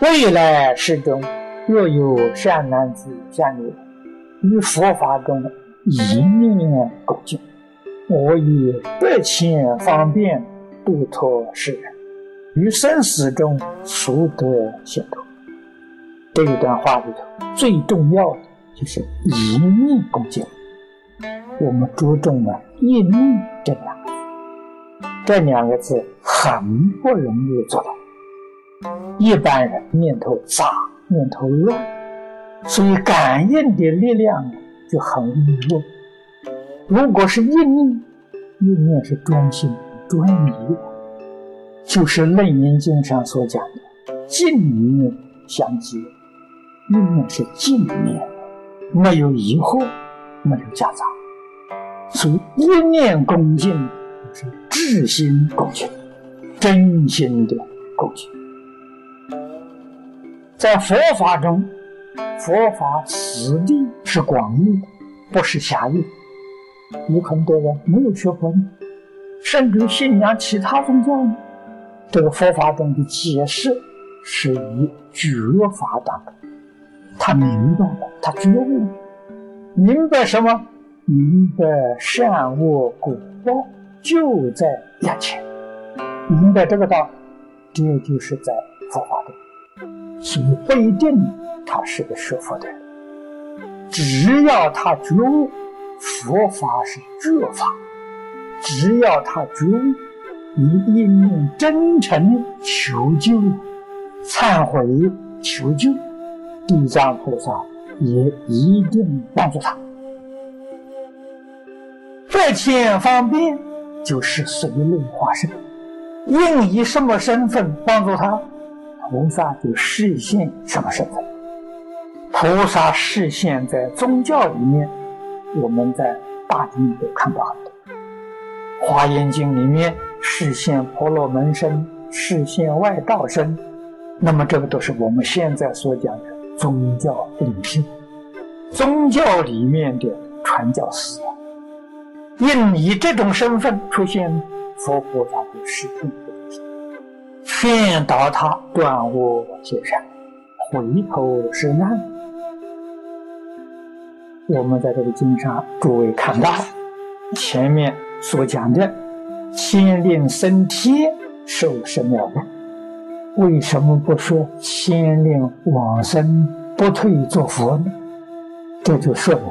未来世中，若有善男子、善女人，于佛法中一念恭敬，我以百千方便度脱世人，于生死中速得解脱。这一段话里头最重要的就是一念恭敬。我们注重了“一念”这两个字，这两个字很不容易做到。一般人念头杂，念头乱，所以感应的力量就很微弱。如果是一念，一念是专心、专一的，就是《楞严经》上所讲的“净念相继”，一念是净念，没有疑惑，没有夹杂。所以一念恭敬是至心恭敬，真心的恭敬。在佛法中，佛法实地是广义的，不是狭义。有很多人没有学佛，甚至信仰其他宗教呢。这个佛法中的解释是以觉法当中，他明白了，他觉悟了，明白什么？明白善恶果报就在眼前，明白这个道，这就是在佛法中，所以不一定他是个学佛的人，只要他觉悟，佛法是觉法，只要他觉悟，以一念真诚求救、忏悔求救，地藏菩萨也一定帮助他。百千方便就是随类化身，应以什么身份帮助他，菩萨就示现什么身份。菩萨示现在宗教里面，我们在大经里都看到很多。华严经里面示现婆罗门身，示现外道身，那么这个都是我们现在所讲的宗教领袖，宗教里面的传教士。因以这种身份出现，佛菩萨就示现劝导他断恶修善，回头是岸。我们在这个经上，诸位看到前面所讲的千令升天受生了的，为什么不说千令往生不退做佛呢？这就说明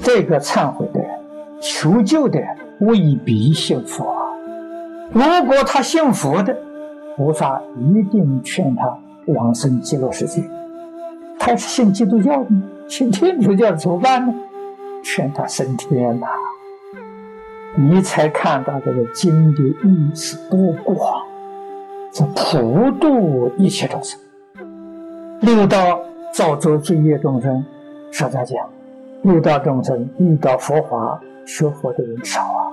这个忏悔的人。求救的未必信佛，如果他信佛的，菩萨一定劝他往生极乐世界。他是信基督教的，信天主教怎么办呢？劝他升天呐！你才看到这个经的意思多广，这普度一切众生。六道造作罪业众生，实在讲，六道众生遇到佛法。学佛的人少啊，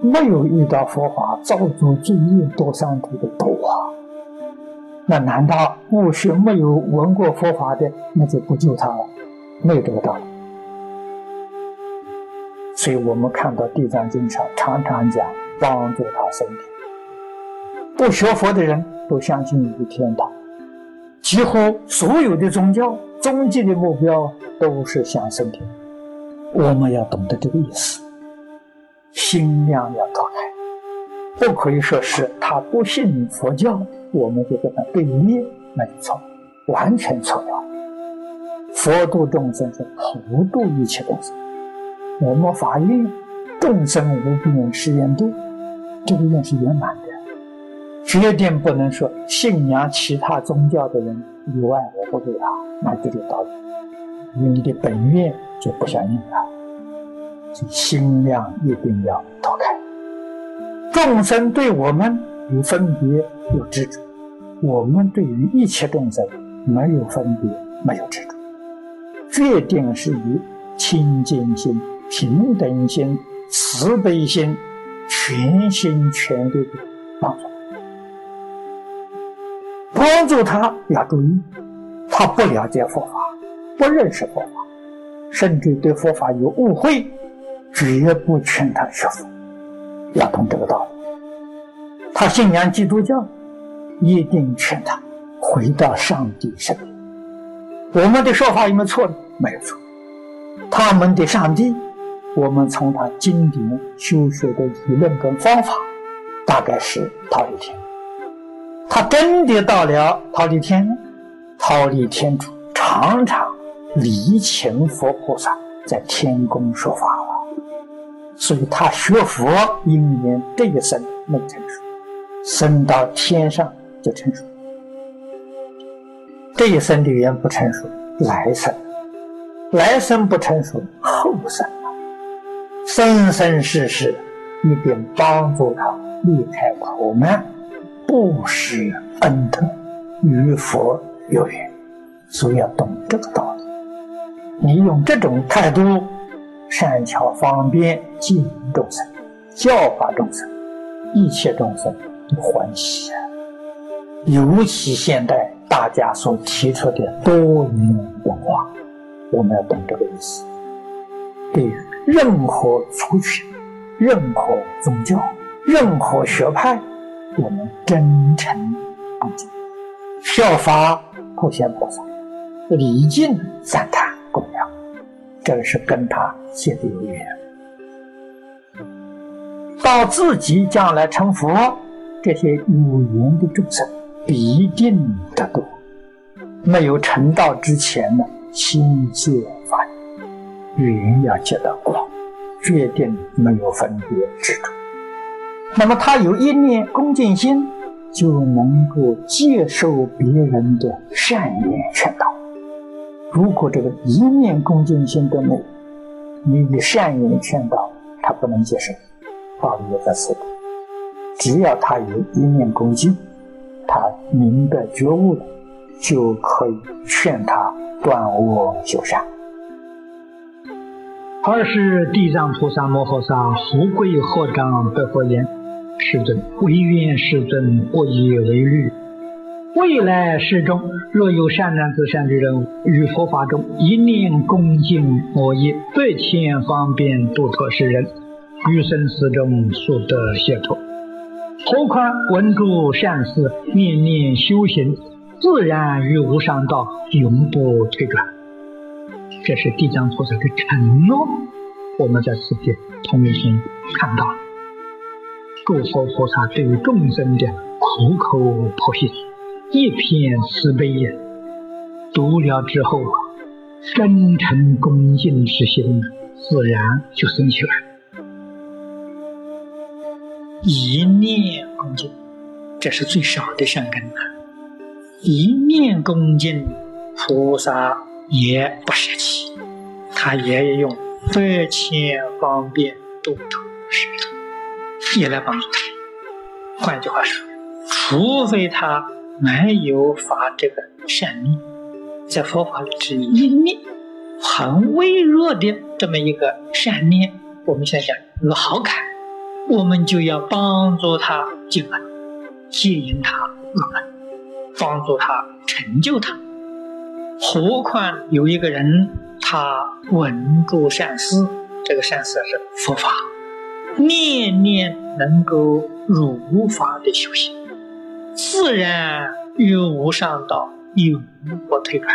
没有遇到佛法，造作罪业多三途的多啊。那难道不学没有闻过佛法的，那就不救他了？没有这个道理。所以我们看到《地藏经》上常常讲帮助他升天。不学佛的人都相信有天堂，几乎所有的宗教终极的目标都是想升天。我们要懂得这个意思，心量要打开，不可以说是他不信佛教，我们就跟他对立，那就错，完全错了。佛度众生是普度一切众生，我们发愿众生无边誓愿度，这个愿是圆满的，绝对不能说信仰其他宗教的人以外，我不对他，那就有道理。你的本愿就不相应了，心量一定要打开。众生对我们有分别有执着，我们对于一切众生没有分别没有执着，决定是以清净心、平等心、慈悲心，全心全力的帮助。帮助他要注意，他不了解佛法。不认识佛法，甚至对佛法有误会，绝不劝他学佛。要懂这个道理。他信仰基督教，一定劝他回到上帝身边。我们的说法有没有错呢？没有错。他们的上帝，我们从他经典修学的理论跟方法，大概是桃李天。他真的到了桃李天，桃李天主常常礼请佛菩萨在天宫说法。所以他学佛因缘这一生没成熟，升到天上就成熟。这一生的缘不成熟，来生。来生不成熟，后生生生世世一定帮助他离开苦难，布施恩德，与佛有缘。所以要懂这个道理。你用这种态度，善巧方便接引众生，教化众生，一切众生都欢喜啊！尤其现代大家所提出的多元文化。我们要懂这个意思。对于任何族群、任何宗教、任何学派，我们真诚恭敬，效法普贤菩萨，礼敬赞叹，这是跟他结的有缘。到自己将来成佛，这些有缘的众生必定得度。没有成道之前呢？心界法，缘要结得光，决定没有分别执着。那么他有一念恭敬心，就能够接受别人的善言劝导。如果这个一念恭敬心都没有，你以善言劝导，他不能接受，道理也在此。只要他有一念恭敬，他明白觉悟了，就可以劝他。断恶修善。二是地藏菩萨摩诃萨福贵合掌白佛言：“世尊，唯愿世尊不以为虑。未来世中，若有善男子、善女人于佛法中一念恭敬我业，百千方便度脱世人，于生死中速得解脱。何况闻诸善事，念念修行。”自然与无上道永不退转，这是地藏菩萨的承诺。我们在此地同行看到了，诸佛菩萨对于众生的苦口婆心，一片慈悲呀，读了之后，真诚恭敬之心自然就升起来。一念恭敬，这是最少的善根啊。一念恭敬，菩萨也不舍弃，他也用百千方便度脱世人，也来帮助他。换句话说，除非他没有发这个善念，在佛法里只一念很微弱的这么一个善念，我们想想有好感，我们就要帮助他进来，吸引他入门。帮助他成就他，何况有一个人，他闻诸善思，这个善思是佛法，念念能够如法的修行，自然与无上道永不退转。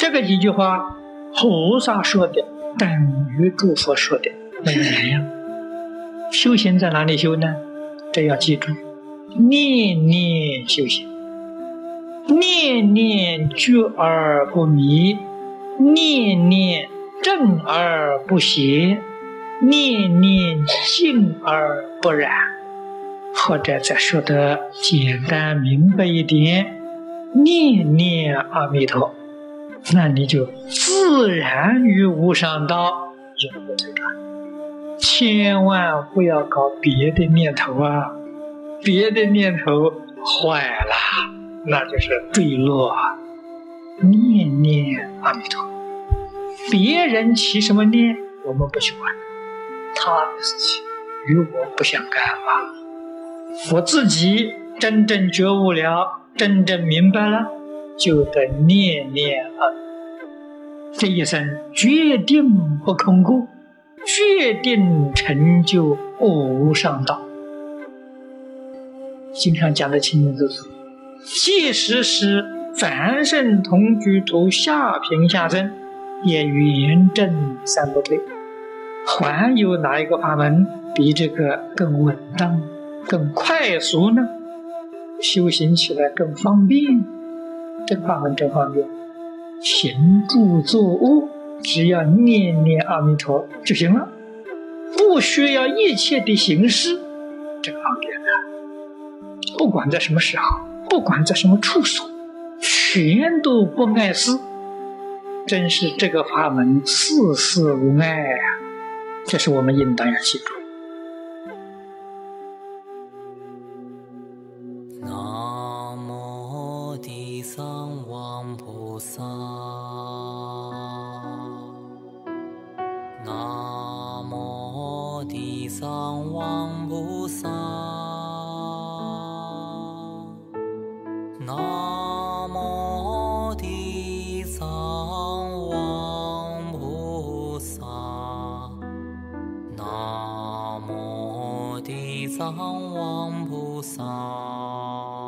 这个几句话，菩萨说的等于诸佛说的没有两样。修行在哪里修呢？这要记住。念念修行，念念觉而不迷，念念正而不邪，念念静而不染。或者再说的简单明白一点，念念阿弥陀，那你就自然与无上道永不退转。千万不要搞别的念头啊！别的念头坏了，那就是坠落啊。念念阿弥陀，别人起什么念，我们不去管，他的事情与我不相干吧。我自己真正觉悟了，真正明白了，就得念念啊。这一生决定不空过，决定成就无上道。经常讲的清清楚楚。即使是凡圣同居图下品下生，也圆正三不退。还有哪一个法门比这个更稳当、更快速呢？修行起来更方便。这个法门真方便，行住坐卧，只要念念阿弥陀就行了，不需要一切的形式，这个方便的。不管在什么时候，不管在什么处所，全都不碍事。真是这个法门事事无碍啊！这是我们应当要记住。菩萨，南无地藏王菩萨，南无地藏王菩萨。南无地藏王菩萨。